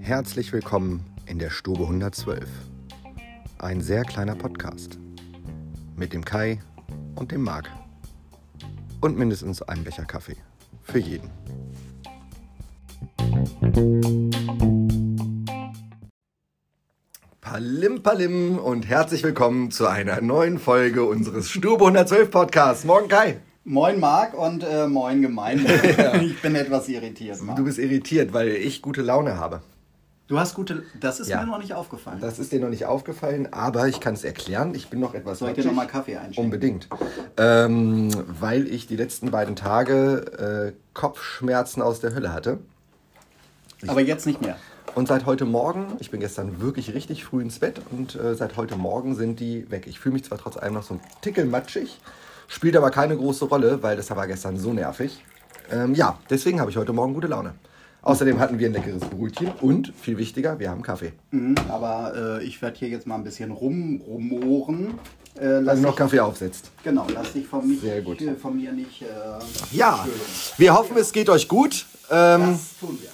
Herzlich willkommen in der Stube 112. Ein sehr kleiner Podcast. Mit dem Kai und dem Marc. Und mindestens einem Becher Kaffee. Für jeden. Palim Palim und herzlich willkommen zu einer neuen Folge unseres Stube 112 Podcasts. Morgen Kai. Moin Marc und äh, moin Gemeinde. Ich bin etwas irritiert. Marc. Du bist irritiert, weil ich gute Laune habe. Du hast gute. Das ist Ja. mir noch nicht aufgefallen. Das ist dir noch nicht aufgefallen, aber ich kann es erklären. Ich bin noch etwas Soll ich dir nochmal Kaffee einschenken? Unbedingt. Ähm, weil ich die letzten beiden Tage äh, Kopfschmerzen aus der Hölle hatte. Aber jetzt nicht mehr. Und seit heute Morgen, ich bin gestern wirklich richtig früh ins Bett und äh, seit heute Morgen sind die weg. Ich fühle mich zwar trotz allem noch so ein Tickel matschig, spielt aber keine große Rolle, weil das war gestern so nervig. Ähm, ja, deswegen habe ich heute Morgen gute Laune. Außerdem hatten wir ein leckeres Brötchen und, viel wichtiger, wir haben Kaffee. Mhm, aber äh, ich werde hier jetzt mal ein bisschen rumrumoren. Äh, lass noch dich, Kaffee aufsetzt. genau, lass dich von, mich, Sehr gut. äh, von mir nicht. Äh, Ja, wir hoffen, es geht euch gut. Ähm, Das tun wir.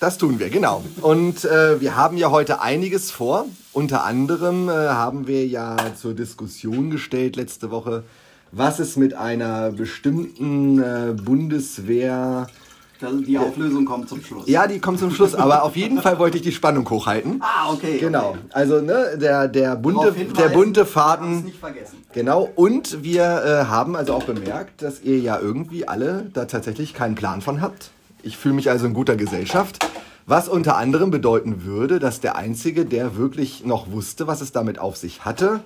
Das tun wir, genau. Und äh, wir haben ja heute einiges vor. Unter anderem äh, haben wir ja zur Diskussion gestellt letzte Woche, was es mit einer bestimmten äh, Bundeswehr... Die Auflösung kommt zum Schluss. Ja, die kommt zum Schluss, aber auf jeden Fall wollte ich die Spannung hochhalten. Ah, okay. Genau, Okay. also ne, der, der, bunte, der bunte Faden... nicht vergessen. Genau, und wir äh, haben also auch bemerkt, dass ihr ja irgendwie alle da tatsächlich keinen Plan von habt. Ich fühle mich also in guter Gesellschaft. Was unter anderem bedeuten würde, dass der Einzige, der wirklich noch wusste, was es damit auf sich hatte,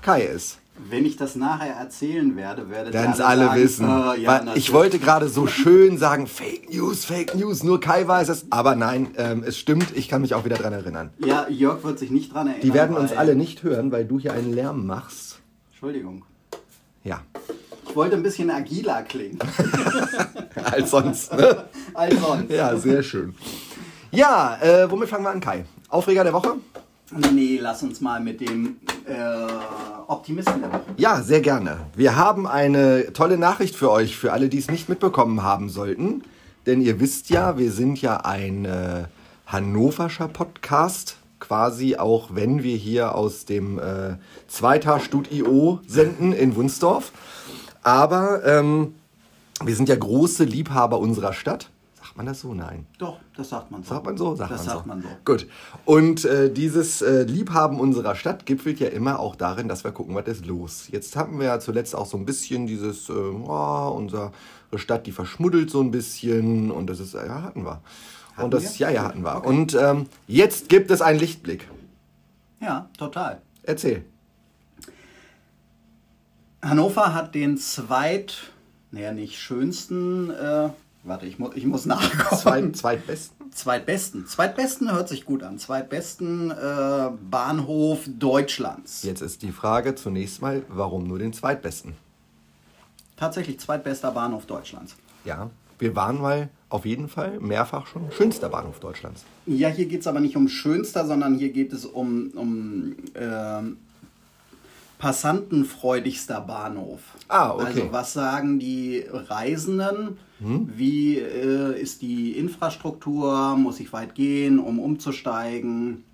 Kai ist. Wenn ich das nachher erzählen werde, werdet Werden ihr es alle sagen, wissen. äh, ja, ich wollte gerade so schön sagen, Fake News, Fake News, nur Kai weiß es. Aber nein, ähm, es stimmt, ich kann mich auch wieder dran erinnern. Ja, Jörg wird sich nicht dran erinnern. Die werden uns alle nicht hören, weil du hier einen Lärm machst. Entschuldigung. Ja, Ich wollte ein bisschen agiler klingen. als sonst. Ne? als sonst. Ja, sehr schön. Ja, äh, womit fangen wir an, Kai? Aufreger der Woche? Nee, lass uns mal mit dem äh, Optimisten der Woche. Ja, sehr gerne. Wir haben eine tolle Nachricht für euch, für alle, die es nicht mitbekommen haben sollten. Denn ihr wisst ja, wir sind ja ein äh, hannoverscher Podcast. Quasi auch wenn wir hier aus dem äh, Zweiter-Studio senden in Wunsdorf. Aber ähm, wir sind ja große Liebhaber unserer Stadt. Sagt man das so? Nein. Doch, das sagt man so. Sagt man so? Sagt das man sagt so. man so. Gut. Und äh, dieses äh, Liebhaben unserer Stadt gipfelt ja immer auch darin, dass wir gucken, was ist los. Jetzt haben wir ja zuletzt auch so ein bisschen dieses, äh, oh, unsere Stadt, die verschmuddelt so ein bisschen und das ist, ja, hatten wir. Hatten und das, wir? ja, ja, hatten wir. Und ähm, jetzt gibt es einen Lichtblick. Ja, total. Erzähl. Hannover hat den zweit, naja, nicht schönsten, äh, warte, ich, mu ich muss nachgucken. Zweit, zweitbesten? Zweitbesten. Zweitbesten hört sich gut an. Zweitbesten äh, Bahnhof Deutschlands. Jetzt ist die Frage zunächst mal, warum nur den zweitbesten? Tatsächlich zweitbester Bahnhof Deutschlands. Ja, wir waren mal auf jeden Fall mehrfach schon schönster Bahnhof Deutschlands. Ja, hier geht es aber nicht um schönster, sondern hier geht es um, um ähm, passantenfreudigster Bahnhof. Ah, okay. Also was sagen die Reisenden? Hm? Wie äh, ist die Infrastruktur? Muss ich weit gehen, um umzusteigen?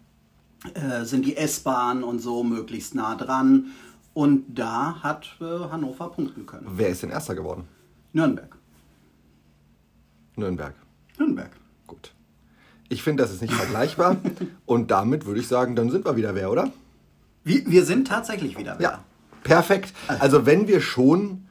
Äh, sind die S-Bahnen und so möglichst nah dran? Und da hat äh, Hannover punkten können. Wer ist denn erster geworden? Nürnberg. Nürnberg. Nürnberg. Gut. Ich finde, das ist nicht vergleichbar. Und damit würde ich sagen, dann sind wir wieder wer, oder? Wir, wir sind tatsächlich wieder da. Ja. Perfekt. Also wenn wir schon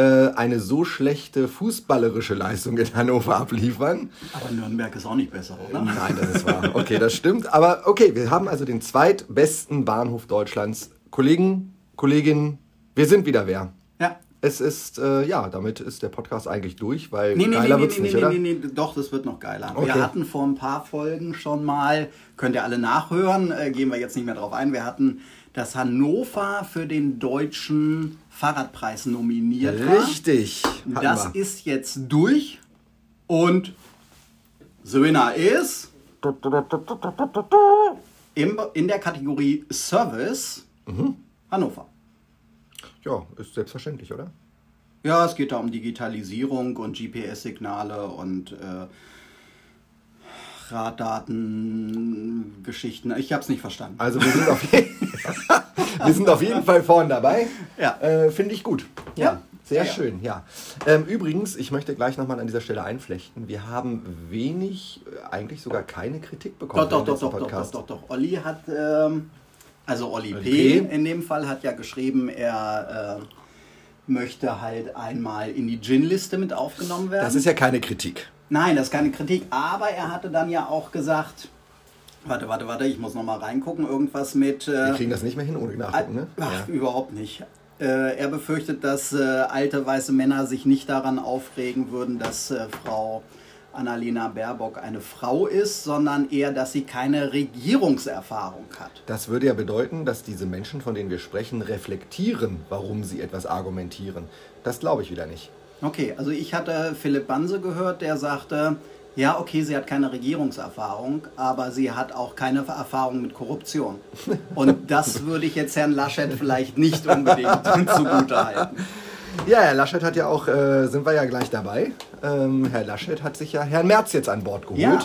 eine so schlechte fußballerische Leistung in Hannover abliefern. Aber Nürnberg ist auch nicht besser, oder? Nein, das ist wahr. Okay, das stimmt. Aber okay, wir haben also den zweitbesten Bahnhof Deutschlands. Kollegen, Kolleginnen, wir sind wieder wer. Ja. Es ist, äh, ja, damit ist der Podcast eigentlich durch, weil Nee, nee, geiler nee, wird's nee, nicht, nee, oder? nee, nee, nee, doch, das wird noch geiler. Okay. Wir hatten vor ein paar Folgen schon mal, könnt ihr alle nachhören, äh, gehen wir jetzt nicht mehr drauf ein, wir hatten das Hannover für den deutschen Fahrradpreis nominiert war. Richtig. Das wir. ist jetzt durch und the winner ist im, in der Kategorie Service Mhm. Hannover. Ja, ist selbstverständlich, oder? Ja, es geht da um Digitalisierung und GPS-Signale und äh, Raddaten-Geschichten. Ich habe es nicht verstanden. Also wir sind auf, je wir sind auf jeden Fall vorne dabei. Ja. Äh, Finde ich gut. Ja. Ja. Sehr Ja, schön, ja. Ähm, übrigens, ich möchte gleich nochmal an dieser Stelle einflechten. Wir haben wenig, äh, eigentlich sogar keine Kritik bekommen. Doch, doch, doch, doch, doch, doch, doch, doch. Olli hat, ähm, also Olli Olli P. P. in dem Fall hat ja geschrieben, er äh, möchte halt einmal in die Gin-Liste mit aufgenommen werden. Das ist ja keine Kritik. Nein, das ist keine Kritik, aber er hatte dann ja auch gesagt, warte, warte, warte, ich muss noch mal reingucken, irgendwas mit... Wir Äh, kriegen das nicht mehr hin ohne nachgucken, ne? Ach, überhaupt nicht. Äh, er befürchtet, dass äh, alte weiße Männer sich nicht daran aufregen würden, dass äh, Frau Annalena Baerbock eine Frau ist, sondern eher, dass sie keine Regierungserfahrung hat. Das würde ja bedeuten, dass diese Menschen, von denen wir sprechen, reflektieren, warum sie etwas argumentieren. Das glaube ich wieder nicht. Okay, also ich hatte Philipp Banse gehört, der sagte, ja, okay, sie hat keine Regierungserfahrung, aber sie hat auch keine Erfahrung mit Korruption. Und das würde ich jetzt Herrn Laschet vielleicht nicht unbedingt zugute halten. Ja, Herr Laschet hat ja auch, äh, sind wir ja gleich dabei. Ähm, Herr Laschet hat sich ja Herrn Merz jetzt an Bord geholt. Ja.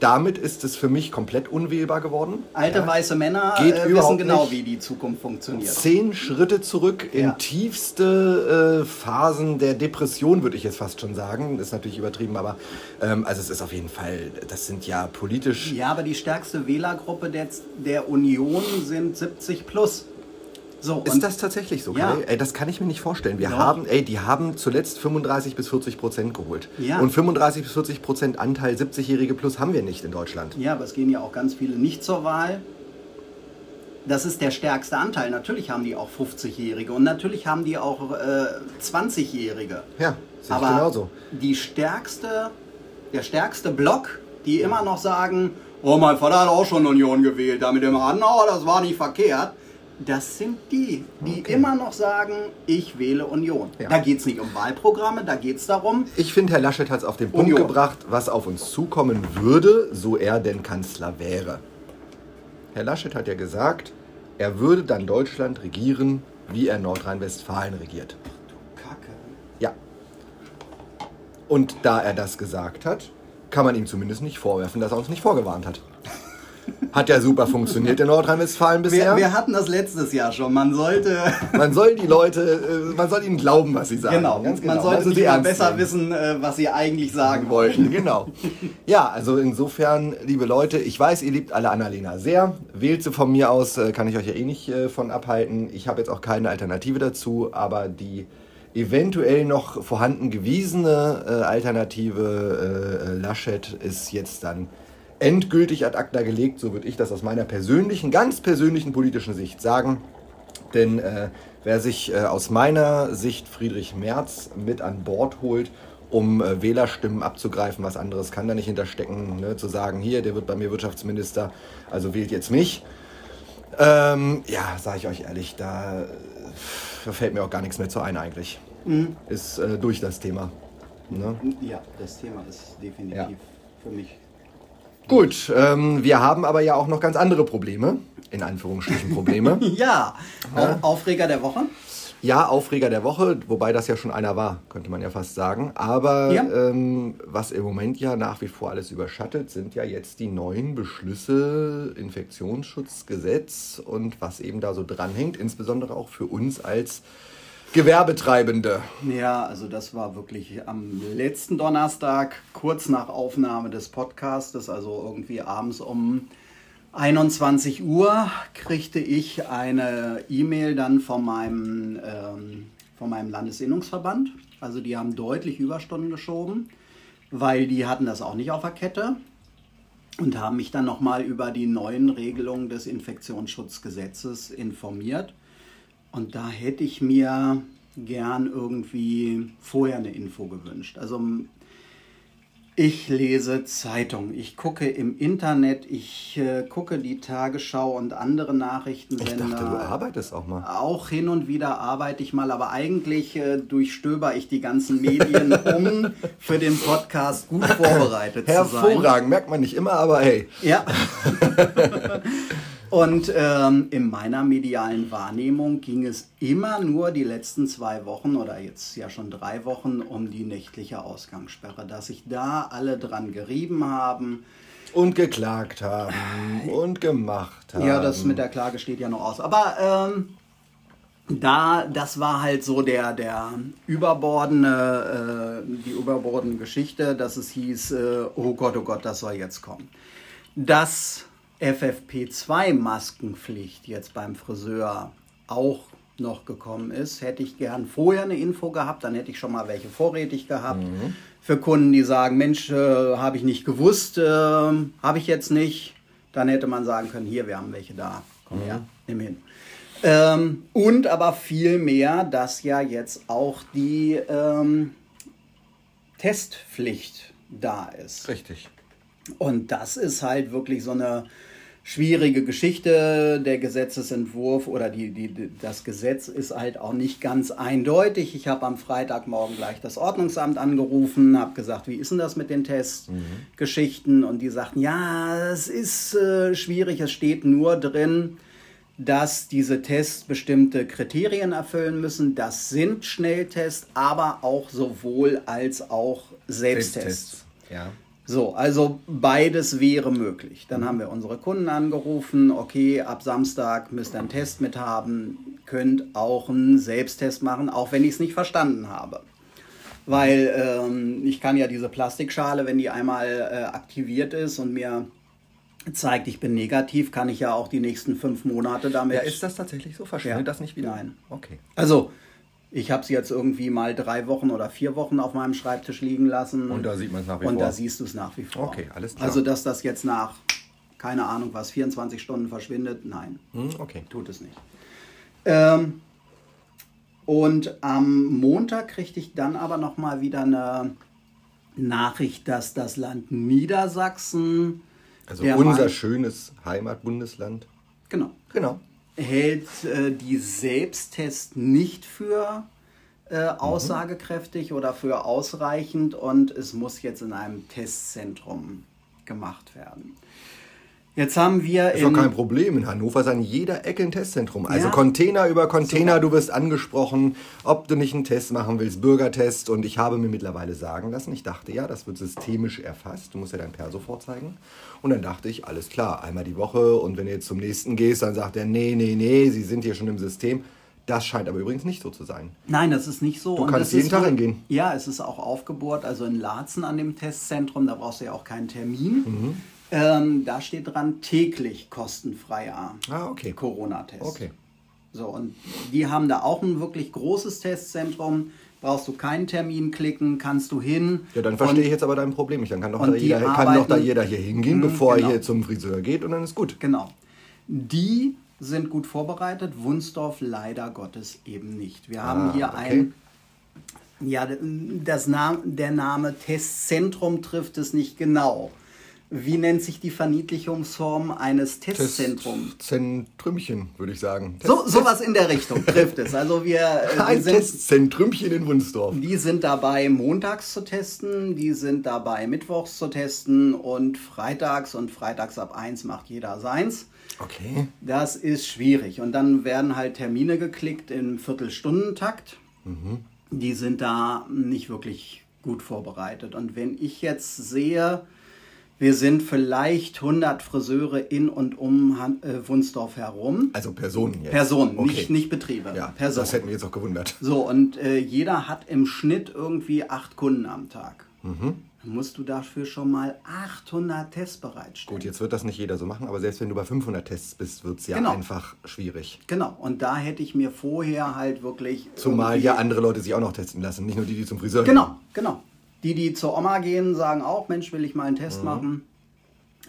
Damit ist es für mich komplett unwählbar geworden. Alte Ja. weiße Männer Geht äh, wissen genau, nicht. wie die Zukunft funktioniert. Zehn Schritte zurück in Ja. tiefste äh, Phasen der Depression, würde ich jetzt fast schon sagen. Das ist natürlich übertrieben, aber ähm, also es ist auf jeden Fall, das sind ja politisch. Ja, aber die stärkste Wählergruppe der, der Union sind 70 plus. So, Ist das tatsächlich so? Ja. Ey, das kann ich mir nicht vorstellen. Wir Doch. haben, ey, die haben zuletzt 35 bis 40 Prozent geholt. Ja. Und 35 bis 40 Prozent Anteil 70-Jährige plus haben wir nicht in Deutschland. Ja, aber es gehen ja auch ganz viele nicht zur Wahl. Das ist der stärkste Anteil. Natürlich haben die auch 50-Jährige und natürlich haben die auch äh, 20-Jährige. Ja, sehe ich Aber genauso. die stärkste, der stärkste Block, die immer noch sagen, oh, mein Vater hat auch schon Union gewählt, damit immer an, oh, das war nicht verkehrt. Das sind die, die immer noch sagen, ich wähle Union. Ja. Da geht es nicht um Wahlprogramme, da geht es darum, Ich finde, Herr Laschet hat es auf den Punkt Union. gebracht, was auf uns zukommen würde, so er denn Kanzler wäre. Herr Laschet hat ja gesagt, er würde dann Deutschland regieren, wie er Nordrhein-Westfalen regiert. Kacke. Ja. Und da er das gesagt hat, kann man ihm zumindest nicht vorwerfen, dass er uns nicht vorgewarnt hat. Hat ja super funktioniert in Nordrhein-Westfalen bisher. Wir, wir hatten das letztes Jahr schon. Man sollte, Man soll die Leute, äh, man soll ihnen glauben, was sie sagen. genau, Ganz man sollte Also ernst besser wissen, äh, was sie eigentlich sagen wollen. wollten. Genau. Ja, also insofern, liebe Leute, ich weiß, ihr liebt alle Annalena sehr. Wählt sie von mir aus, äh, kann ich euch ja eh nicht von abhalten. Ich habe jetzt auch keine Alternative dazu, aber die eventuell noch vorhanden gewiesene äh, Alternative äh, Laschet ist jetzt dann endgültig ad acta gelegt. So würde ich das aus meiner persönlichen, ganz persönlichen politischen Sicht sagen. Denn äh, wer sich äh, aus meiner Sicht Friedrich Merz mit an Bord holt, um äh, Wählerstimmen abzugreifen, was anderes kann da nicht hinterstecken, ne? zu sagen, hier, der wird bei mir Wirtschaftsminister, also wählt jetzt mich. Ähm, ja, sage ich euch ehrlich, da, äh, da fällt mir auch gar nichts mehr zu ein eigentlich. Ist äh, durch das Thema. Ne? Ja, das Thema ist definitiv Ja. für mich. Gut, ähm, wir haben aber ja auch noch ganz andere Probleme, in Anführungsstrichen Probleme. Ja, Ja. Au- Aufreger der Woche. Ja, Aufreger der Woche, wobei das ja schon einer war, könnte man ja fast sagen. Aber Ja. ähm, was im Moment ja nach wie vor alles überschattet, sind ja jetzt die neuen Beschlüsse, Infektionsschutzgesetz und was eben da so dranhängt, insbesondere auch für uns als Gewerbetreibende. Ja, also das war wirklich am letzten Donnerstag, kurz nach Aufnahme des Podcastes, also irgendwie abends um 21 Uhr, kriegte ich eine E-Mail dann von meinem, ähm, von meinem Landesinnungsverband. Also die haben deutlich Überstunden geschoben, weil die hatten das auch nicht auf der Kette und haben mich dann nochmal über die neuen Regelungen des Infektionsschutzgesetzes informiert. Und da hätte ich mir gern irgendwie vorher eine Info gewünscht. Also ich lese Zeitung, ich gucke im Internet, ich äh, gucke die Tagesschau und andere Ich Nachrichtensender. dachte, du arbeitest auch mal. Auch hin und wieder arbeite ich mal, aber eigentlich äh, durchstöber ich die ganzen Medien, um für den Podcast gut vorbereitet zu sein. Hervorragend, merkt man nicht immer, aber hey. Ja. Und ähm, in meiner medialen Wahrnehmung ging es immer nur die letzten zwei Wochen oder jetzt ja schon drei Wochen um die nächtliche Ausgangssperre, dass sich da alle dran gerieben haben. Und geklagt haben und gemacht haben. Ja, das mit der Klage steht ja noch aus. Aber ähm, da, das war halt so der, der überbordene, äh, die überbordende Geschichte, dass es hieß, äh, oh Gott, oh Gott, das soll jetzt kommen. Dass FFP2-Maskenpflicht jetzt beim Friseur auch noch gekommen ist, hätte ich gern vorher eine Info gehabt, dann hätte ich schon mal welche vorrätig gehabt. Mhm. Für Kunden, die sagen, Mensch, äh, habe ich nicht gewusst, äh, habe ich jetzt nicht, dann hätte man sagen können, hier, wir haben welche da, komm mhm. her, nimm hin. Ähm, und aber viel mehr, dass ja jetzt auch die ähm, Testpflicht da ist. Richtig. Und das ist halt wirklich so eine schwierige Geschichte. Der Gesetzesentwurf oder die, die, das Gesetz ist halt auch nicht ganz eindeutig. Ich habe am Freitagmorgen gleich das Ordnungsamt angerufen, habe gesagt, wie ist denn das mit den Testgeschichten? Mhm. Und die sagten, ja, es ist äh, schwierig, es steht nur drin, dass diese Tests bestimmte Kriterien erfüllen müssen. Das sind Schnelltests, aber auch sowohl als auch Selbsttests. Ja. So, also beides wäre möglich. Dann haben wir unsere Kunden angerufen, okay, ab Samstag müsst ihr einen Test mit haben, könnt auch einen Selbsttest machen, auch wenn ich es nicht verstanden habe. Weil ähm, ich kann ja diese Plastikschale, wenn die einmal äh, aktiviert ist und mir zeigt, ich bin negativ, kann ich ja auch die nächsten fünf Monate damit. Ja, ist das tatsächlich so? Verschwindet ja. das nicht wieder? Nein. Okay. Also, ich habe sie jetzt irgendwie mal drei Wochen oder vier Wochen auf meinem Schreibtisch liegen lassen. Und da sieht man es nach wie und vor. Und da siehst du es nach wie vor. Okay, alles klar. Also, dass das jetzt nach, keine Ahnung was, 24 Stunden verschwindet, nein. Hm, okay. Tut es nicht. Ähm, und am Montag kriegte ich dann aber nochmal wieder eine Nachricht, dass das Land Niedersachsen also unser Mann, schönes Heimatbundesland. Genau. Genau. Hält äh, die Selbsttests nicht für äh, aussagekräftig mhm. oder für ausreichend und es muss jetzt in einem Testzentrum gemacht werden. Jetzt haben wir. Ist doch kein Problem. In Hannover ist an jeder Ecke ein Testzentrum. Also ja. Container über Container, Super. du wirst angesprochen, ob du nicht einen Test machen willst, Bürgertest. Und ich habe mir mittlerweile sagen lassen, ich dachte ja, das wird systemisch erfasst. Du musst ja dein Perso vorzeigen. Und dann dachte ich, alles klar, einmal die Woche. Und wenn du jetzt zum nächsten gehst, dann sagt er, nee, nee, nee, sie sind hier schon im System. Das scheint aber übrigens nicht so zu sein. Nein, das ist nicht so. Du kannst jeden Tag hingehen. Ja, es ist auch aufgebohrt, also in Laatzen an dem Testzentrum, da brauchst du ja auch keinen Termin. Mhm. Ähm, da steht dran täglich kostenfreier ah, okay. Corona-Test. Okay. So, und die haben da auch ein wirklich großes Testzentrum. Brauchst du keinen Termin klicken, kannst du hin. Ja, dann verstehe ich jetzt aber dein Problem nicht. Dann kann doch, da jeder, arbeiten, kann doch da jeder hier hingehen, mh, bevor genau. er hier zum Friseur geht und dann ist gut. Genau. Die sind gut vorbereitet, Wunsdorf leider Gottes eben nicht. Wir haben ah, hier okay. ein ja, das Name, der Name Testzentrum trifft es nicht genau. Wie nennt sich die Verniedlichungsform eines Testzentrums? Testzentrümchen, würde ich sagen. Test, so, sowas in der Richtung trifft es. Also wir, äh, Ein sind, Testzentrümchen in Wunsdorf. Die sind dabei, montags zu testen, die sind dabei, mittwochs zu testen und freitags und freitags ab 1 macht jeder seins. Okay. Das ist schwierig. Und dann werden halt Termine geklickt im Viertelstundentakt. Mhm. Die sind da nicht wirklich gut vorbereitet. Und wenn ich jetzt sehe, wir sind vielleicht 100 Friseure in und um äh, Wunsdorf herum. Also Personen jetzt? Personen, okay. nicht, nicht Betriebe. Ja, Personen. das hätten wir jetzt auch gewundert. So, und äh, jeder hat im Schnitt irgendwie acht Kunden am Tag. Mhm. Dann musst du dafür schon mal 800 Tests bereitstellen. Gut, jetzt wird das nicht jeder so machen, aber selbst wenn du bei 500 Tests bist, wird es ja genau. einfach schwierig. Genau, und da hätte ich mir vorher halt wirklich... Zumal ja andere Leute sich auch noch testen lassen, nicht nur die, die zum Friseur genau, gehen. Genau, genau. Die, die zur Oma gehen, sagen auch, Mensch, will ich mal einen Test mhm. machen.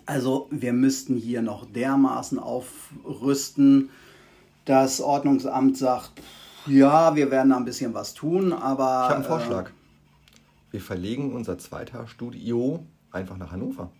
Also wir müssten hier noch dermaßen aufrüsten. Das Ordnungsamt sagt, ja, wir werden da ein bisschen was tun, aber... Ich habe einen Vorschlag. Äh, wir verlegen unser Zweitagstudio einfach nach Hannover.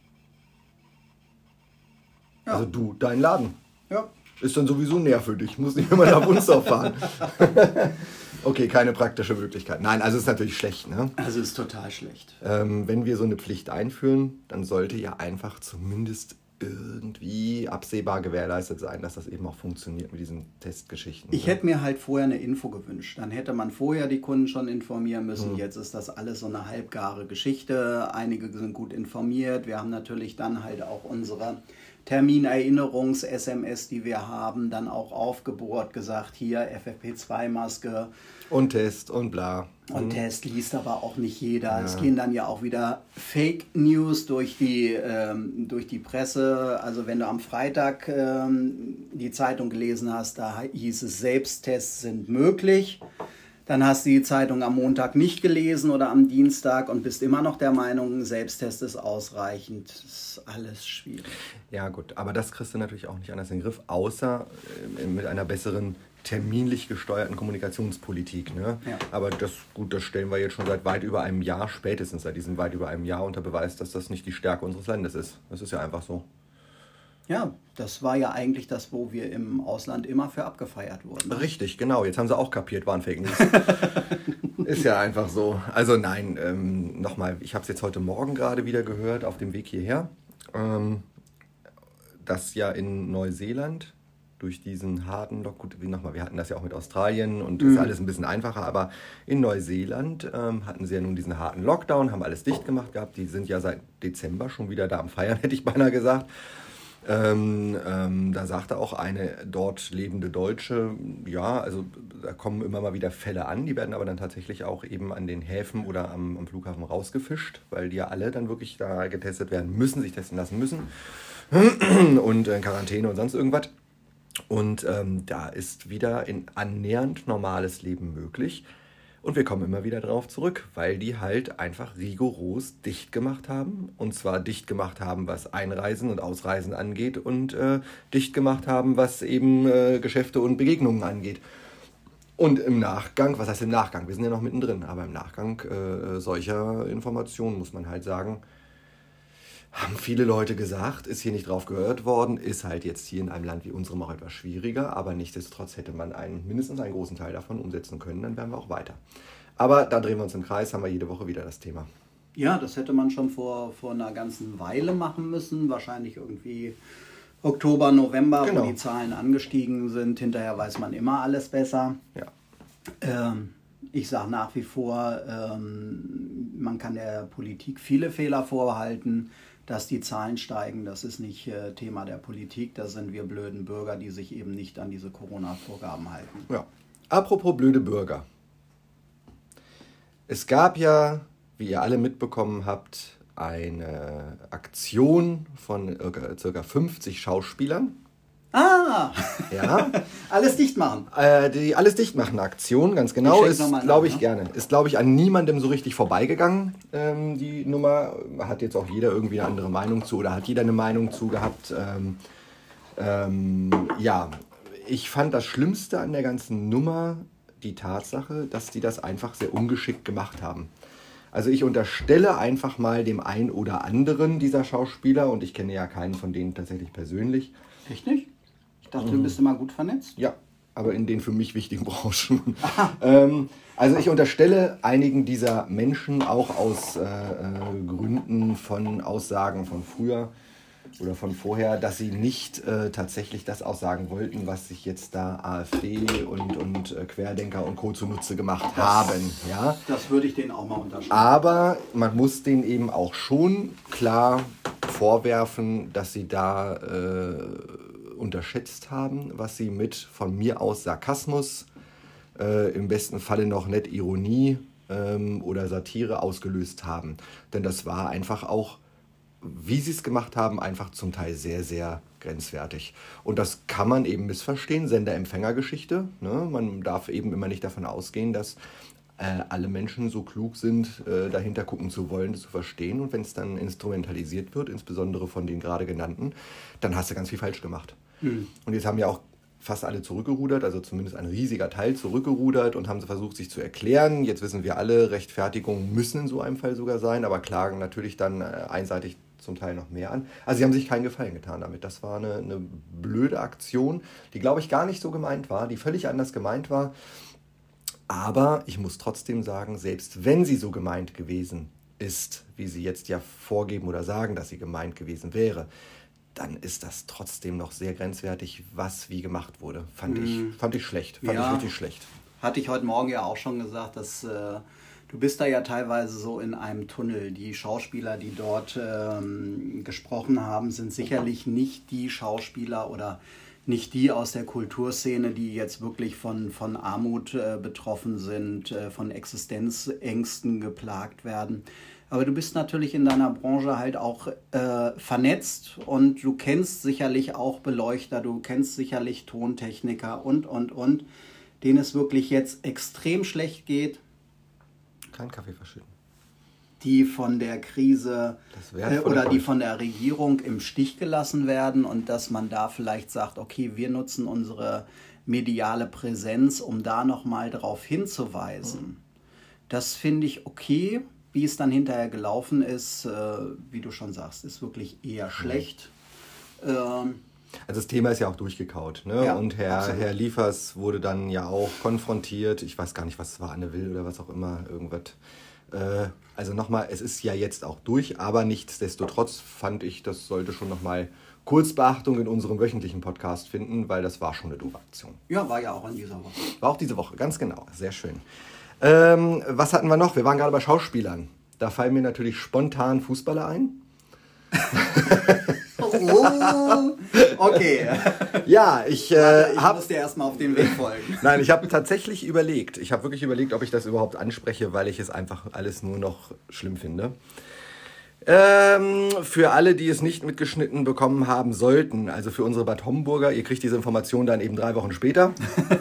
Ja. Also du, dein Laden. Ja. Ist dann sowieso näher für dich. Muss nicht immer nach Wunsdorf fahren. Okay, keine praktische Möglichkeit. Nein, also ist natürlich schlecht. Ne? Also ist total schlecht. Ähm, wenn wir so eine Pflicht einführen, dann sollte ja einfach zumindest irgendwie absehbar gewährleistet sein, dass das eben auch funktioniert mit diesen Testgeschichten. Ich ne? hätte mir halt vorher eine Info gewünscht. Dann hätte man vorher die Kunden schon informieren müssen. Hm. Jetzt ist das alles so eine halbgare Geschichte. Einige sind gut informiert. Wir haben natürlich dann halt auch unsere Terminerinnerungs-SMS, die wir haben, dann auch aufgebohrt, gesagt, hier FFP2-Maske. Und Test und bla. Und mhm. Test liest aber auch nicht jeder. Ja. Es gehen dann ja auch wieder Fake News durch die, ähm, durch die Presse. Also wenn du am Freitag ähm, die Zeitung gelesen hast, da hieß es, Selbsttests sind möglich. Dann hast du die Zeitung am Montag nicht gelesen oder am Dienstag und bist immer noch der Meinung, Selbsttest ist ausreichend. Das ist alles schwierig. Ja, gut, aber das kriegst du natürlich auch nicht anders in den Griff, außer äh, mit einer besseren terminlich gesteuerten Kommunikationspolitik. Ne? Ja. Aber das, gut, das stellen wir jetzt schon seit weit über einem Jahr, spätestens seit diesem weit über einem Jahr unter Beweis, dass das nicht die Stärke unseres Landes ist. Das ist ja einfach so. Ja, das war ja eigentlich das, wo wir im Ausland immer für abgefeiert wurden. Richtig, genau. Jetzt haben sie auch kapiert, waren Fake News. ist ja einfach so. Also nein, ähm, nochmal, ich habe es jetzt heute Morgen gerade wieder gehört auf dem Weg hierher, ähm, dass ja in Neuseeland durch diesen harten Lock, gut, wie nochmal, wir hatten das ja auch mit Australien und das mhm. ist alles ein bisschen einfacher, aber in Neuseeland ähm, hatten sie ja nun diesen harten Lockdown, haben alles dicht gemacht gehabt, die sind ja seit Dezember schon wieder da am Feiern, hätte ich beinahe gesagt. Ähm, ähm, da sagte auch eine dort lebende Deutsche, ja, also da kommen immer mal wieder Fälle an, die werden aber dann tatsächlich auch eben an den Häfen oder am, am Flughafen rausgefischt, weil die ja alle dann wirklich da getestet werden müssen, sich testen lassen müssen und in Quarantäne und sonst irgendwas. Und ähm, da ist wieder ein annähernd normales Leben möglich. Und wir kommen immer wieder darauf zurück, weil die halt einfach rigoros dicht gemacht haben. Und zwar dicht gemacht haben, was Einreisen und Ausreisen angeht und äh, dicht gemacht haben, was eben äh, Geschäfte und Begegnungen angeht. Und im Nachgang, was heißt im Nachgang? Wir sind ja noch mittendrin, aber im Nachgang äh, solcher Informationen muss man halt sagen, haben viele Leute gesagt, ist hier nicht drauf gehört worden, ist halt jetzt hier in einem Land wie unserem auch etwas schwieriger, aber nichtsdestotrotz hätte man einen, mindestens einen großen Teil davon umsetzen können, dann wären wir auch weiter. Aber da drehen wir uns im Kreis, haben wir jede Woche wieder das Thema. Ja, das hätte man schon vor, vor einer ganzen Weile machen müssen, wahrscheinlich irgendwie Oktober, November, genau. wo die Zahlen angestiegen sind. Hinterher weiß man immer alles besser. Ja. Ähm, ich sage nach wie vor, ähm, man kann der Politik viele Fehler vorhalten dass die Zahlen steigen, das ist nicht äh, Thema der Politik, da sind wir blöden Bürger, die sich eben nicht an diese Corona-Vorgaben halten. Ja. Apropos blöde Bürger. Es gab ja, wie ihr alle mitbekommen habt, eine Aktion von ca. 50 Schauspielern Ah! Ja. alles dicht machen. Äh, die Alles dicht machen Aktion, ganz genau, ist, glaube ich, ne? gerne. Ist, glaube ich, an niemandem so richtig vorbeigegangen, ähm, die Nummer. Hat jetzt auch jeder irgendwie eine andere Meinung zu oder hat jeder eine Meinung zu gehabt. Ähm, ähm, ja, ich fand das Schlimmste an der ganzen Nummer die Tatsache, dass die das einfach sehr ungeschickt gemacht haben. Also ich unterstelle einfach mal dem einen oder anderen dieser Schauspieler, und ich kenne ja keinen von denen tatsächlich persönlich. Echt nicht? Dachte, mhm. du bist immer gut vernetzt. Ja, aber in den für mich wichtigen Branchen. ähm, also ich unterstelle einigen dieser Menschen auch aus äh, äh, Gründen von Aussagen von früher oder von vorher, dass sie nicht äh, tatsächlich das aussagen wollten, was sich jetzt da AfD und, und äh, Querdenker und Co. zunutze gemacht das, haben. Ja? Das würde ich denen auch mal unterschreiben. Aber man muss denen eben auch schon klar vorwerfen, dass sie da äh, unterschätzt haben, was sie mit von mir aus Sarkasmus, äh, im besten Falle noch nett Ironie ähm, oder Satire ausgelöst haben. Denn das war einfach auch, wie sie es gemacht haben, einfach zum Teil sehr, sehr grenzwertig. Und das kann man eben missverstehen, Sender-Empfänger-Geschichte. Ne? Man darf eben immer nicht davon ausgehen, dass äh, alle Menschen so klug sind, äh, dahinter gucken zu wollen, zu verstehen. Und wenn es dann instrumentalisiert wird, insbesondere von den gerade genannten, dann hast du ganz viel falsch gemacht. Mhm. Und jetzt haben ja auch fast alle zurückgerudert, also zumindest ein riesiger Teil zurückgerudert und haben versucht, sich zu erklären. Jetzt wissen wir alle, Rechtfertigungen müssen in so einem Fall sogar sein, aber klagen natürlich dann äh, einseitig zum Teil noch mehr an. Also sie haben sich keinen Gefallen getan damit. Das war eine, eine blöde Aktion, die, glaube ich, gar nicht so gemeint war, die völlig anders gemeint war. Aber ich muss trotzdem sagen, selbst wenn sie so gemeint gewesen ist, wie sie jetzt ja vorgeben oder sagen, dass sie gemeint gewesen wäre, dann ist das trotzdem noch sehr grenzwertig, was wie gemacht wurde. Fand, mm. ich, fand ich schlecht. Fand ja, ich richtig schlecht. Hatte ich heute Morgen ja auch schon gesagt, dass äh, du bist da ja teilweise so in einem Tunnel. Die Schauspieler, die dort ähm, gesprochen haben, sind sicherlich nicht die Schauspieler oder nicht die aus der Kulturszene, die jetzt wirklich von, von Armut äh, betroffen sind, äh, von Existenzängsten geplagt werden. Aber du bist natürlich in deiner Branche halt auch äh, vernetzt und du kennst sicherlich auch Beleuchter, du kennst sicherlich Tontechniker und, und, und, denen es wirklich jetzt extrem schlecht geht. Kein Kaffee verschütten. Die von der Krise äh, oder die von der Regierung im Stich gelassen werden und dass man da vielleicht sagt, okay, wir nutzen unsere mediale Präsenz, um da nochmal drauf hinzuweisen. Das finde ich okay wie es dann hinterher gelaufen ist, äh, wie du schon sagst, ist wirklich eher mhm. schlecht. Ähm, also das Thema ist ja auch durchgekaut. Ne? Ja, und Herr, Herr Liefers wurde dann ja auch konfrontiert. Ich weiß gar nicht, was es war, Anne Will oder was auch immer, irgendwas. Äh, also nochmal, es ist ja jetzt auch durch, aber nichtsdestotrotz fand ich, das sollte schon nochmal Kurzbeachtung in unserem wöchentlichen Podcast finden, weil das war schon eine doofe Aktion. Ja, war ja auch in dieser Woche. War auch diese Woche, ganz genau. Sehr schön. Ähm, was hatten wir noch? Wir waren gerade bei Schauspielern. Da fallen mir natürlich spontan Fußballer ein. oh, okay. Ja, ich, äh, ich hab, muss dir erstmal auf den Weg folgen. Nein, ich habe tatsächlich überlegt. Ich habe wirklich überlegt, ob ich das überhaupt anspreche, weil ich es einfach alles nur noch schlimm finde. Ähm, für alle, die es nicht mitgeschnitten bekommen haben sollten, also für unsere Bad Homburger, ihr kriegt diese Information dann eben drei Wochen später.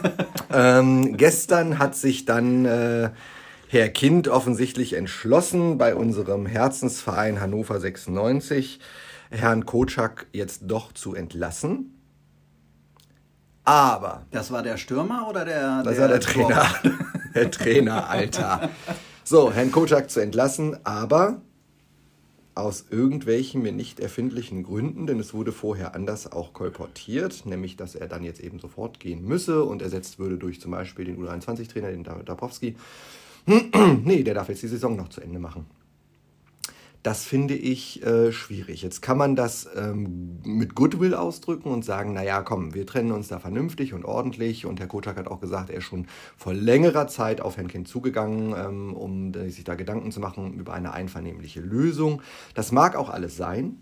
ähm, gestern hat sich dann äh, Herr Kind offensichtlich entschlossen, bei unserem Herzensverein Hannover 96 Herrn Kotschak jetzt doch zu entlassen. Aber. Das war der Stürmer oder der. Das der war der Trainer. der Trainer, Alter. So, Herrn Kotschak zu entlassen, aber aus irgendwelchen mir nicht erfindlichen Gründen, denn es wurde vorher anders auch kolportiert, nämlich dass er dann jetzt eben sofort gehen müsse und ersetzt würde durch zum Beispiel den U23-Trainer, den Dabrowski. nee, der darf jetzt die Saison noch zu Ende machen. Das finde ich äh, schwierig. Jetzt kann man das ähm, mit Goodwill ausdrücken und sagen, naja, komm, wir trennen uns da vernünftig und ordentlich. Und Herr Kotschak hat auch gesagt, er ist schon vor längerer Zeit auf Herrn Kind zugegangen, ähm, um sich da Gedanken zu machen über eine einvernehmliche Lösung. Das mag auch alles sein.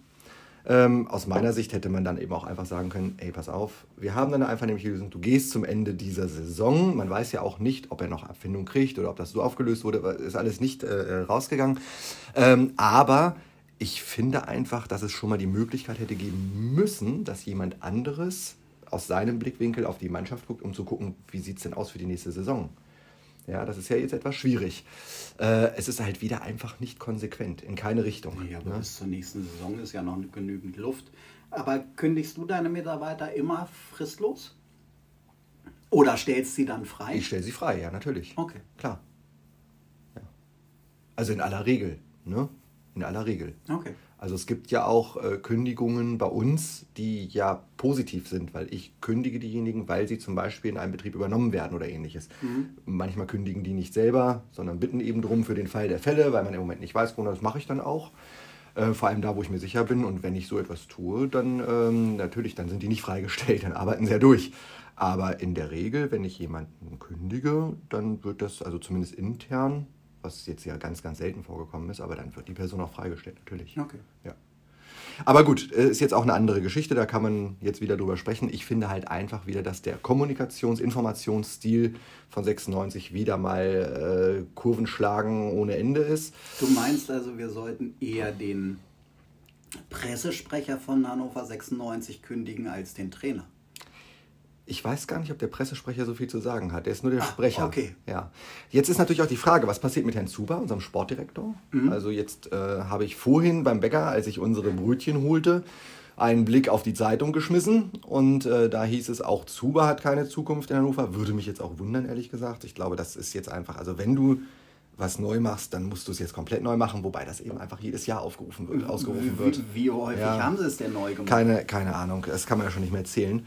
Ähm, aus meiner Sicht hätte man dann eben auch einfach sagen können, ey, pass auf, wir haben eine einvernehmliche Lösung, du gehst zum Ende dieser Saison. Man weiß ja auch nicht, ob er noch Abfindung kriegt oder ob das so aufgelöst wurde, ist alles nicht äh, rausgegangen. Ähm, aber ich finde einfach, dass es schon mal die Möglichkeit hätte geben müssen, dass jemand anderes aus seinem Blickwinkel auf die Mannschaft guckt, um zu gucken, wie sieht es denn aus für die nächste Saison. Ja, das ist ja jetzt etwas schwierig. Äh, es ist halt wieder einfach nicht konsequent, in keine Richtung. Nee, aber ne? bis zur nächsten Saison ist ja noch genügend Luft. Aber kündigst du deine Mitarbeiter immer fristlos? Oder stellst sie dann frei? Ich stelle sie frei, ja, natürlich. Okay. Klar. Ja. Also in aller Regel, ne? In aller Regel. Okay. Also es gibt ja auch äh, Kündigungen bei uns, die ja positiv sind, weil ich kündige diejenigen, weil sie zum Beispiel in einem Betrieb übernommen werden oder ähnliches. Mhm. Manchmal kündigen die nicht selber, sondern bitten eben drum für den Fall der Fälle, weil man im Moment nicht weiß, wo das mache ich dann auch. Äh, vor allem da, wo ich mir sicher bin. Und wenn ich so etwas tue, dann ähm, natürlich, dann sind die nicht freigestellt, dann arbeiten sie ja durch. Aber in der Regel, wenn ich jemanden kündige, dann wird das also zumindest intern was jetzt ja ganz, ganz selten vorgekommen ist, aber dann wird die Person auch freigestellt, natürlich. Okay. Ja. Aber gut, äh, ist jetzt auch eine andere Geschichte, da kann man jetzt wieder drüber sprechen. Ich finde halt einfach wieder, dass der Kommunikations-, Informationsstil von 96 wieder mal äh, Kurven schlagen ohne Ende ist. Du meinst also, wir sollten eher den Pressesprecher von Hannover 96 kündigen als den Trainer? Ich weiß gar nicht, ob der Pressesprecher so viel zu sagen hat. Der ist nur der ah, Sprecher. Okay. Ja. Jetzt ist natürlich auch die Frage, was passiert mit Herrn Zuber, unserem Sportdirektor? Mhm. Also jetzt äh, habe ich vorhin beim Bäcker, als ich unsere Brötchen holte, einen Blick auf die Zeitung geschmissen und äh, da hieß es auch, Zuber hat keine Zukunft in Hannover. Würde mich jetzt auch wundern, ehrlich gesagt. Ich glaube, das ist jetzt einfach, also wenn du was neu machst, dann musst du es jetzt komplett neu machen, wobei das eben einfach jedes Jahr aufgerufen wird, ausgerufen wird. Wie, wie häufig ja. haben sie es denn neu gemacht? Keine, keine Ahnung, das kann man ja schon nicht mehr erzählen.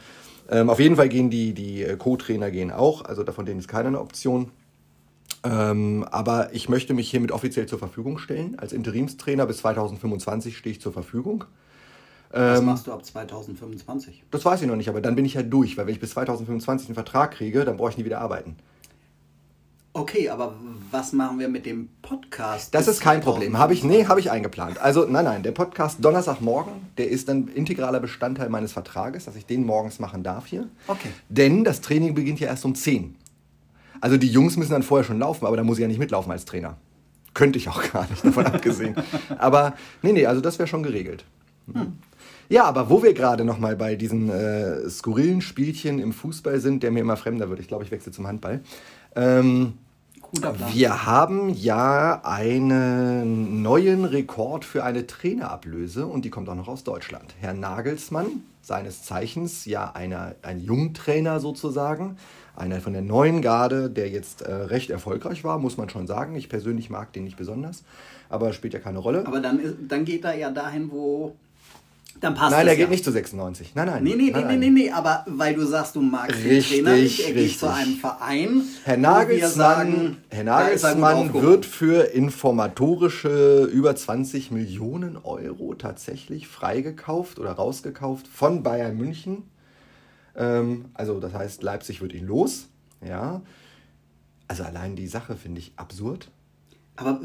Ähm, auf jeden Fall gehen die, die äh, Co-Trainer gehen auch, also davon denen ist keiner eine Option. Ähm, aber ich möchte mich hiermit offiziell zur Verfügung stellen. Als Interimstrainer bis 2025 stehe ich zur Verfügung. Was Ähm, machst du ab 2025? das weiß ich noch nicht, aber dann bin ich ja durch, weil wenn ich bis 2025 einen Vertrag kriege, dann brauche ich nie wieder arbeiten. Okay, aber was machen wir mit dem Podcast? Das ist kein Problem. 2025? Habe ich, nee, habe ich eingeplant. Also, nein, nein, der Podcast Donnerstagmorgen, der ist dann integraler Bestandteil meines Vertrages, dass ich den morgens machen darf hier. Okay. Denn das Training beginnt ja erst um 10. Also die Jungs müssen dann vorher schon laufen, aber da muss ich ja nicht mitlaufen als Trainer. Könnte ich auch gar nicht, davon abgesehen. Aber nee, nee, also das wäre schon geregelt. Ja, aber wo wir gerade noch mal bei diesen äh, skurrilen Spielchen im Fußball sind, der mir immer fremder wird, ich glaube, ich wechsle zum Handball. Ähm, wir haben ja einen neuen Rekord für eine Trainerablöse und die kommt auch noch aus Deutschland. Herr Nagelsmann, seines Zeichens ja einer, ein Jungtrainer sozusagen, einer von der neuen Garde, der jetzt äh, recht erfolgreich war, muss man schon sagen. Ich persönlich mag den nicht besonders, aber spielt ja keine Rolle. Aber dann, ist, dann geht er ja dahin, wo. Dann passt nein, er geht ja. nicht zu 96. Nein, nein. Nee, nee, nee, nein, nee, nein. nee, nee, aber weil du sagst, du magst Richtig, den Trainer nicht, er geht zu einem Verein. Herr Nagelsmann, sagen, Herr er Nagelsmann wird für informatorische über 20 Millionen Euro tatsächlich freigekauft oder rausgekauft von Bayern München. Ähm, also das heißt, Leipzig wird ihn los. Ja. Also allein die Sache finde ich absurd. Aber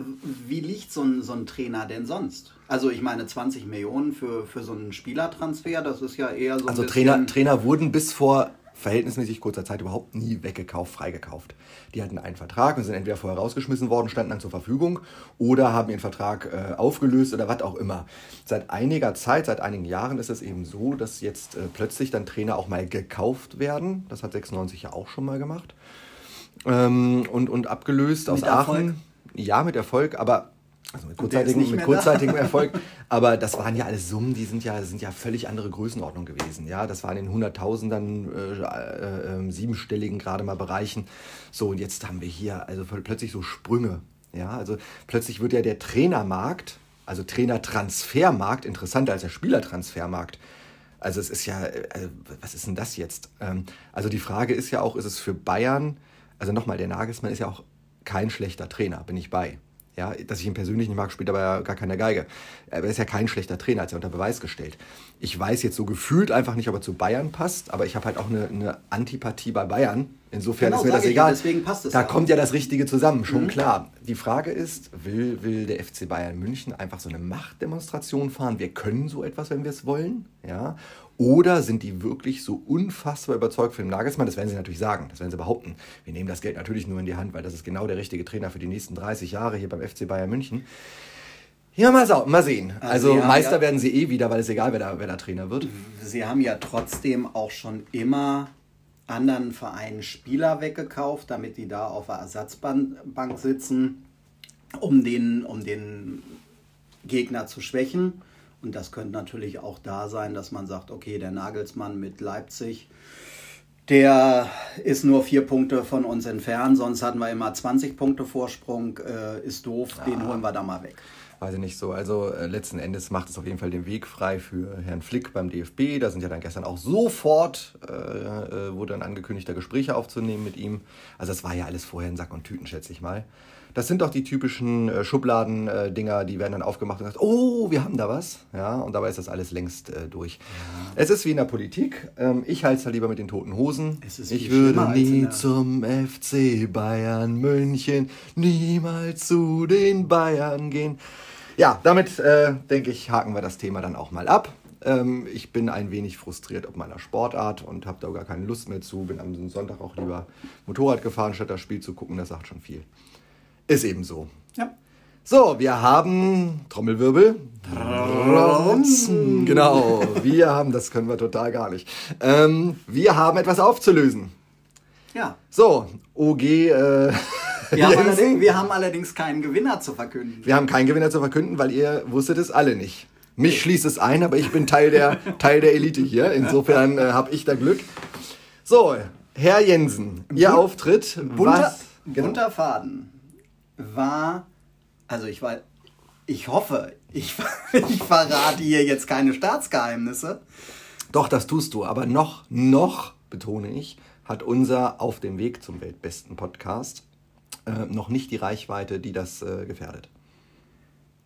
wie liegt so ein, so ein Trainer denn sonst? Also ich meine 20 Millionen für, für so einen Spielertransfer, das ist ja eher so ein Also. Trainer, Trainer wurden bis vor verhältnismäßig kurzer Zeit überhaupt nie weggekauft, freigekauft. Die hatten einen Vertrag und sind entweder vorher rausgeschmissen worden, standen dann zur Verfügung oder haben ihren Vertrag äh, aufgelöst oder was auch immer. Seit einiger Zeit, seit einigen Jahren ist es eben so, dass jetzt äh, plötzlich dann Trainer auch mal gekauft werden. Das hat 96 ja auch schon mal gemacht. Ähm, und, und abgelöst aus Mit Erfolg? Aachen. Ja, mit Erfolg, aber also mit kurzzeitigem, mit kurzzeitigem Erfolg. Aber das waren ja alles Summen, die sind ja, sind ja völlig andere Größenordnung gewesen. Ja, das waren in Hunderttausendern, äh, äh, äh, siebenstelligen gerade mal Bereichen. So, und jetzt haben wir hier also plötzlich so Sprünge. Ja, also plötzlich wird ja der Trainermarkt, also Trainertransfermarkt, interessanter als der Spielertransfermarkt. Also es ist ja, also was ist denn das jetzt? Ähm, also die Frage ist ja auch, ist es für Bayern, also nochmal, der Nagelsmann ist ja auch kein schlechter Trainer, bin ich bei. Ja, dass ich ihn persönlich nicht mag, spielt aber ja gar keine Geige. Er ist ja kein schlechter Trainer, hat er unter Beweis gestellt. Ich weiß jetzt so gefühlt einfach nicht, ob er zu Bayern passt, aber ich habe halt auch eine, eine Antipathie bei Bayern. Insofern Genau, ist mir das egal. ja, deswegen passt es da ja. kommt ja das Richtige zusammen, schon klar. Die Frage ist, will, will der FC Bayern München einfach so eine Machtdemonstration fahren? Wir können so etwas, wenn wir es wollen. Ja? Oder sind die wirklich so unfassbar überzeugt von dem Nagelsmann? Das werden sie natürlich sagen, das werden sie behaupten. Wir nehmen das Geld natürlich nur in die Hand, weil das ist genau der richtige Trainer für die nächsten 30 Jahre hier beim FC Bayern München. Ja, mal, sau- mal sehen. Also, Also, Meister ja. werden sie eh wieder, weil es egal, wer da, wer da Trainer wird. Sie haben ja trotzdem auch schon immer anderen Vereinen Spieler weggekauft, damit die da auf der Ersatzbank Bank sitzen, um den, um den Gegner zu schwächen. Und das könnte natürlich auch da sein, dass man sagt, okay, der Nagelsmann mit Leipzig, der ist nur vier Punkte von uns entfernt, sonst hatten wir immer 20 Punkte Vorsprung, äh, ist doof, den holen wir da mal weg. Weiß ich nicht so. Also äh, letzten Endes macht es auf jeden Fall den Weg frei für Herrn Flick beim DFB. Da sind ja dann gestern auch sofort, äh, äh, wurde dann angekündigt, da Gespräche aufzunehmen mit ihm. Also das war ja alles vorher in Sack und Tüten, schätze ich mal. Das sind doch die typischen äh, Schubladen-Dinger, die werden dann aufgemacht und gesagt, oh, wir haben da was. Ja, und dabei ist das alles längst äh, durch. Es ist wie in der Politik. Ähm, ich halte es da lieber mit den toten Hosen. Es ist ich würde nie zum FC Bayern München niemals zu den Bayern gehen. Ja, damit äh, denke ich, haken wir das Thema dann auch mal ab. Ähm, ich bin ein wenig frustriert ob meiner Sportart und habe da gar keine Lust mehr zu. Bin am Sonntag auch lieber Motorrad gefahren, statt das Spiel zu gucken. Das sagt schon viel. Ist eben so. Ja. So, wir haben Trommelwirbel. Ronzen. Genau, wir haben, das können wir total gar nicht. Ähm, wir haben etwas aufzulösen. ja. So, OG äh, Wir, haben wir haben allerdings keinen Gewinner zu verkünden. Wir haben keinen Gewinner zu verkünden, weil ihr wusstet es alle nicht. Mich schließt es ein, aber ich bin Teil der, Teil der Elite hier. Insofern äh, habe ich da Glück. So, Herr Jensen, Ihr Auftritt. bunter, was? Genau. bunter Faden war, also ich war, ich hoffe, ich, ich verrate hier jetzt keine Staatsgeheimnisse. Doch, das tust du. Aber noch, noch, betone ich, hat unser Auf dem Weg zum weltbesten Podcast äh, noch nicht die Reichweite, die das äh, gefährdet.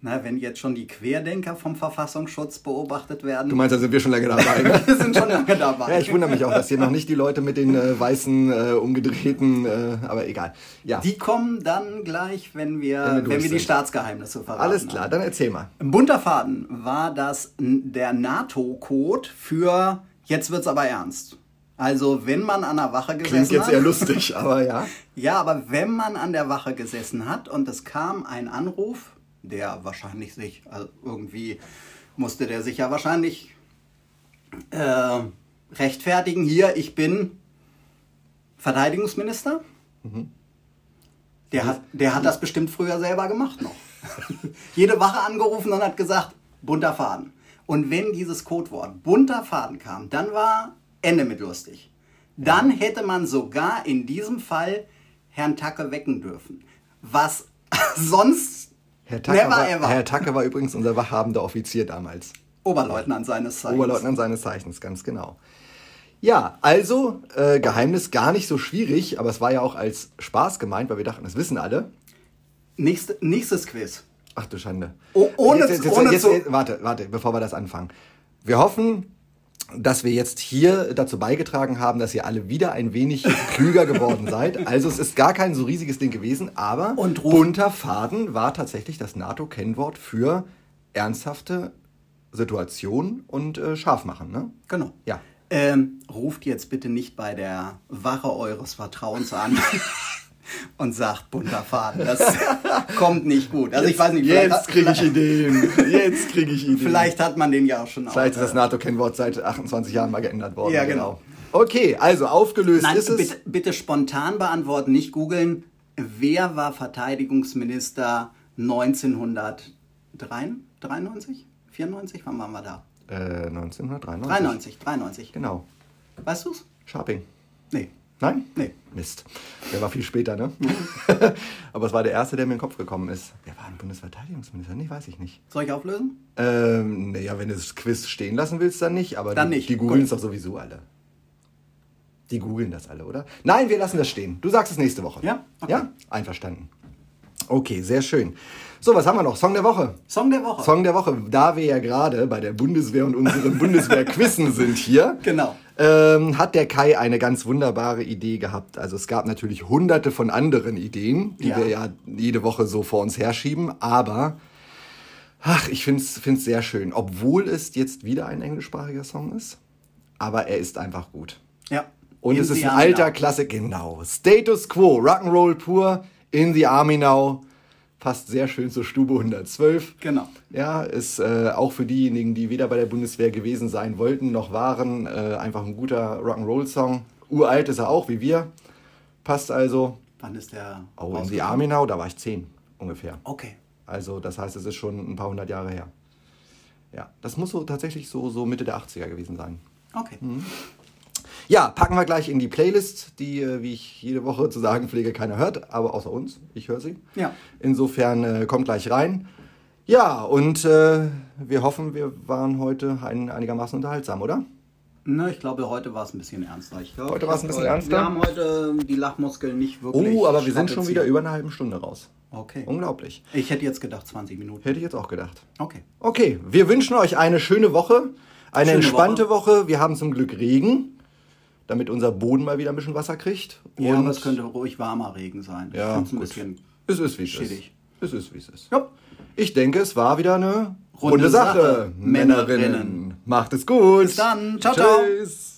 Na, wenn jetzt schon die Querdenker vom Verfassungsschutz beobachtet werden. Du meinst, da sind wir schon lange dabei. Ne? wir sind schon lange dabei. Ja, ich wundere mich auch, dass hier noch nicht die Leute mit den äh, weißen, äh, umgedrehten, äh, aber egal. Ja, Die kommen dann gleich, wenn wir, Wenn wir wenn wir die sind. Staatsgeheimnisse verraten. alles klar, dann erzähl mal. Ein bunter Faden war das der NATO-Code für jetzt wird's aber ernst. Also wenn man an der Wache gesessen Klingt jetzt hat. eher lustig, aber ja. Ja, aber wenn man an der Wache gesessen hat und es kam ein Anruf, der wahrscheinlich sich, also irgendwie musste der sich ja wahrscheinlich äh, rechtfertigen, hier, ich bin Verteidigungsminister. Der, hat, der hat das bestimmt früher selber gemacht noch. Jede Wache angerufen und hat gesagt, bunter Faden. Und wenn dieses Codewort bunter Faden kam, dann war Ende mit lustig. Dann hätte man sogar in diesem Fall Herrn Tacke wecken dürfen. Was sonst Herr Tacke, never war, ever. Herr Tacke war übrigens unser wachhabender Offizier damals. Oberleutnant seines Zeichens. Oberleutnant seines Zeichens, ganz genau. Ja, also äh, Geheimnis gar nicht so schwierig, aber es war ja auch als Spaß gemeint, weil wir dachten, das wissen alle. Nächste, nächstes Quiz. Ach du Schande. Oh, ohne- jetzt, jetzt, jetzt, ohne jetzt, warte, warte, bevor wir das anfangen. Wir hoffen, dass wir jetzt hier dazu beigetragen haben, dass ihr alle wieder ein wenig klüger geworden seid. Also es ist gar kein so riesiges Ding gewesen, aber Und ruf- bunter Faden war tatsächlich das NATO-Kennwort für ernsthafte Situationen und äh, scharf machen, ne? Genau. Ja. Ähm, ruft jetzt bitte nicht bei der Wache eures Vertrauens an und sagt bunter Faden. Das kommt nicht gut. Also ich weiß nicht, Jetzt kriege ich Ideen. Jetzt kriege ich Ideen. vielleicht hat man den ja auch schon Vielleicht ist das NATO-Kennwort seit 28 Jahren mal geändert worden. Ja, genau. Okay, also aufgelöst Nein, ist es. bitte, bitte spontan beantworten, nicht googeln. Wer war Verteidigungsminister 1993? 94? Wann waren wir da? Äh, 1993. 93, 93. Genau. Weißt du's? Sharping. Nee. Nein? Nee. Mist. Der war viel später, ne? Aber es war der erste, der mir in den Kopf gekommen ist. Wer war ein Bundesverteidigungsminister? Nee, weiß ich nicht. Soll ich auflösen? Ähm, naja, wenn du das Quiz stehen lassen willst, dann nicht. Aber Dann die, nicht. die googeln es doch sowieso alle. Die googeln das alle, oder? Nein, wir lassen das stehen. Du sagst es nächste Woche. Ja? Okay. Ja? Einverstanden. Okay, sehr schön. So, was haben wir noch? Song der Woche. Song der Woche. Song der Woche. Da wir ja gerade bei der Bundeswehr und unseren Bundeswehrquissen sind hier, Genau. Ähm, hat der Kai eine ganz wunderbare Idee gehabt. Also es gab natürlich hunderte von anderen Ideen, die Ja. wir ja jede Woche so vor uns herschieben, aber ach, ich finde es sehr schön, obwohl es jetzt wieder ein englischsprachiger Song ist, aber er ist einfach gut. Ja. Und In es ist ein alter Now. Klassik, genau. Status Quo, Rock'n'Roll pur, In the Army Now. Passt sehr schön zur Stube 112. Genau. Ja, ist äh, auch für diejenigen, die weder bei der Bundeswehr gewesen sein wollten noch waren, äh, einfach ein guter Rock'n'Roll-Song. Uralt ist er auch, wie wir. Passt also. Wann ist der? Oh, in? Army Now, da war ich zehn ungefähr. Okay. Also das heißt, es ist schon ein paar hundert Jahre her. Ja, das muss so tatsächlich so, so Mitte der 80er gewesen sein. Okay. Mhm. Ja, packen wir gleich in die Playlist, die, äh, wie ich jede Woche zu sagen pflege, keiner hört, aber außer uns. Ich höre sie. Ja. Insofern äh, kommt gleich rein. Ja, und äh, wir hoffen, wir waren heute ein, einigermaßen unterhaltsam, oder? Na, ich glaube, heute war es ein bisschen ernster. Ich glaube, Heute war es ein bisschen wir ernster? haben heute die Lachmuskeln nicht wirklich. Oh, aber wir sind schon wieder über eine halbe Stunde raus. Okay. Unglaublich. Ich hätte jetzt gedacht 20 Minuten. Hätte ich jetzt auch gedacht. Okay. Okay, wir wünschen euch eine schöne Woche, eine Schöne entspannte Woche. Wir haben zum Glück Regen, damit unser Boden mal wieder ein bisschen Wasser kriegt. Ja, Und aber es könnte ruhig warmer Regen sein. Ja, ein gut. bisschen. Es ist, wie es schädig. ist. Es ist, wie es ist. Ja. Ich denke, es war wieder eine Runde runde Sache. Sache. Männerinnen. Männerinnen. Macht es gut. Bis dann. Ciao, ciao. Tschüss.